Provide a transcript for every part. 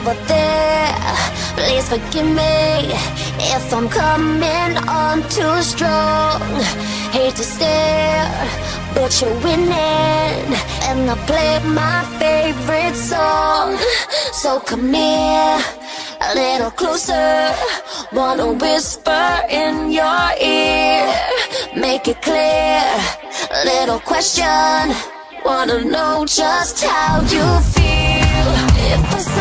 over there. Please forgive me if I'm coming on too strong. Hate to stare, but you're winning. And I play my favorite song. So come here a little closer. Wanna whisper in your ear. Make it clear, little question. Wanna know just how you feel. If I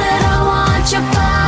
said I want your body.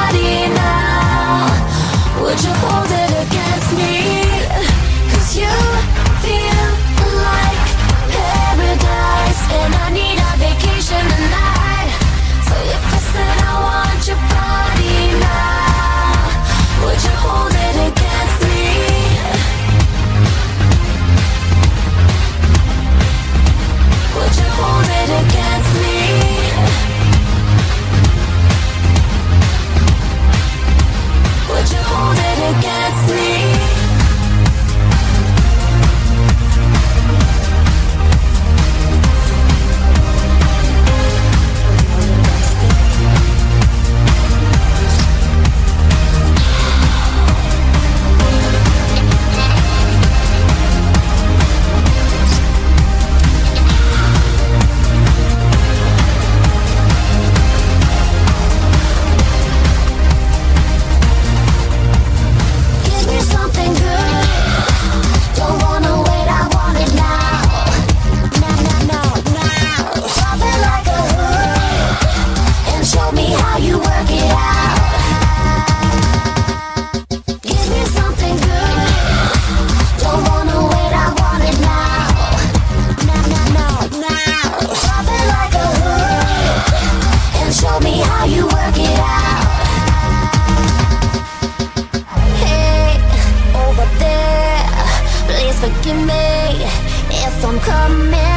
me if I'm coming